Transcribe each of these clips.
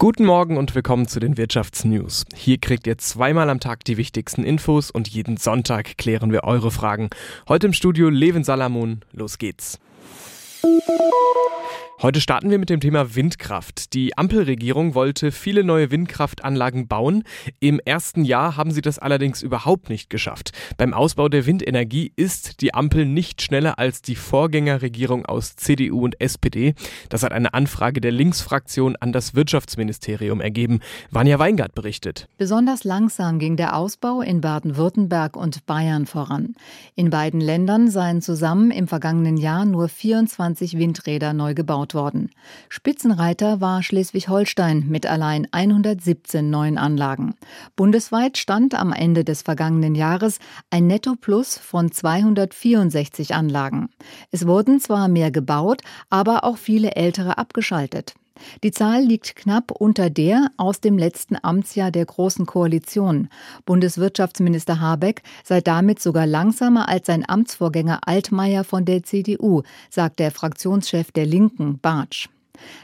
Guten Morgen und willkommen zu den Wirtschaftsnews. Hier kriegt ihr zweimal am Tag die wichtigsten Infos und jeden Sonntag klären wir eure Fragen. Heute im Studio Levin Salamon. Los geht's. Heute starten wir mit dem Thema Windkraft. Die Ampelregierung wollte viele neue Windkraftanlagen bauen. Im ersten Jahr haben sie das allerdings überhaupt nicht geschafft. Beim Ausbau der Windenergie ist die Ampel nicht schneller als die Vorgängerregierung aus CDU und SPD. Das hat eine Anfrage der Linksfraktion an das Wirtschaftsministerium ergeben. Vanja Weingart berichtet. Besonders langsam ging der Ausbau in Baden-Württemberg und Bayern voran. In beiden Ländern seien zusammen im vergangenen Jahr nur 24 Windräder neu gebaut gebaut worden. Spitzenreiter war Schleswig-Holstein mit allein 117 neuen Anlagen. Bundesweit stand am Ende des vergangenen Jahres ein Netto-Plus von 264 Anlagen. Es wurden zwar mehr gebaut, aber auch viele ältere abgeschaltet. Die Zahl liegt knapp unter der aus dem letzten Amtsjahr der Großen Koalition. Bundeswirtschaftsminister Habeck sei damit sogar langsamer als sein Amtsvorgänger Altmaier von der CDU, sagt der Fraktionschef der Linken, Bartsch.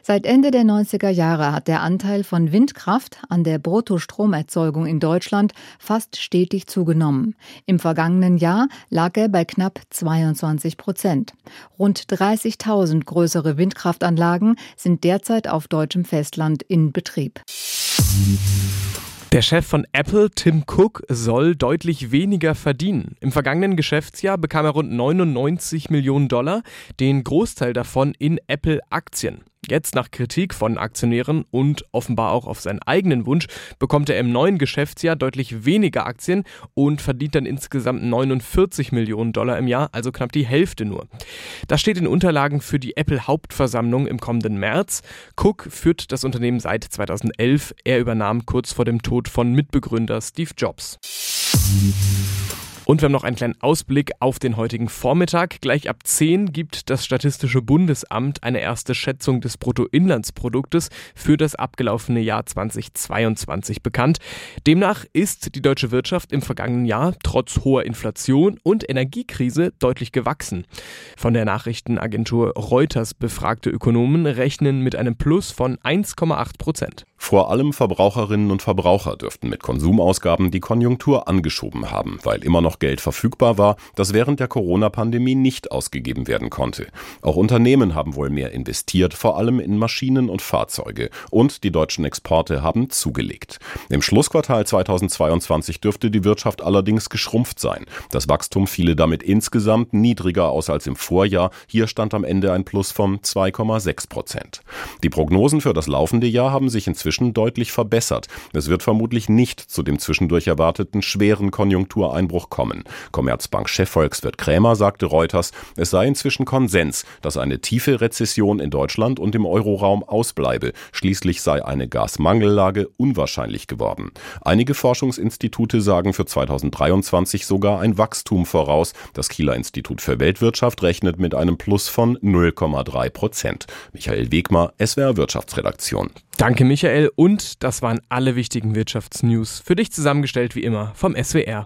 Seit Ende der 90er Jahre hat der Anteil von Windkraft an der Bruttostromerzeugung in Deutschland fast stetig zugenommen. Im vergangenen Jahr lag er bei knapp 22 Prozent. Rund 30.000 größere Windkraftanlagen sind derzeit auf deutschem Festland in Betrieb. Der Chef von Apple, Tim Cook, soll deutlich weniger verdienen. Im vergangenen Geschäftsjahr bekam er rund 99 Millionen Dollar, den Großteil davon in Apple-Aktien. Jetzt nach Kritik von Aktionären und offenbar auch auf seinen eigenen Wunsch bekommt er im neuen Geschäftsjahr deutlich weniger Aktien und verdient dann insgesamt 49 Millionen Dollar im Jahr, also knapp die Hälfte nur. Das steht in Unterlagen für die Apple Hauptversammlung im kommenden März. Cook führt das Unternehmen seit 2011. Er übernahm kurz vor dem Tod von Mitbegründer Steve Jobs. Und wir haben noch einen kleinen Ausblick auf den heutigen Vormittag. Gleich ab 10 gibt das Statistische Bundesamt eine erste Schätzung des Bruttoinlandsproduktes für das abgelaufene Jahr 2022 bekannt. Demnach ist die deutsche Wirtschaft im vergangenen Jahr trotz hoher Inflation und Energiekrise deutlich gewachsen. Von der Nachrichtenagentur Reuters befragte Ökonomen rechnen mit einem Plus von 1,8 Prozent. Vor allem Verbraucherinnen und Verbraucher dürften mit Konsumausgaben die Konjunktur angeschoben haben, weil immer noch Geld verfügbar war, das während der Corona-Pandemie nicht ausgegeben werden konnte. Auch Unternehmen haben wohl mehr investiert, vor allem in Maschinen und Fahrzeuge. Und die deutschen Exporte haben zugelegt. Im Schlussquartal 2022 dürfte die Wirtschaft allerdings geschrumpft sein. Das Wachstum fiele damit insgesamt niedriger aus als im Vorjahr. Hier stand am Ende ein Plus von 2,6 Prozent. Die Prognosen für das laufende Jahr haben sich inzwischen inzwischen deutlich verbessert. Es wird vermutlich nicht zu dem zwischendurch erwarteten schweren Konjunktureinbruch kommen. Commerzbank-Chef Volkswirt Krämer sagte Reuters, es sei inzwischen Konsens, dass eine tiefe Rezession in Deutschland und im Euroraum ausbleibe. Schließlich sei eine Gasmangellage unwahrscheinlich geworden. Einige Forschungsinstitute sagen für 2023 sogar ein Wachstum voraus. Das Kieler Institut für Weltwirtschaft rechnet mit einem Plus von 0,3 Prozent. Michael Wegmer, SWR Wirtschaftsredaktion. Danke, Michael. Und das waren alle wichtigen Wirtschaftsnews. Für dich zusammengestellt wie immer vom SWR.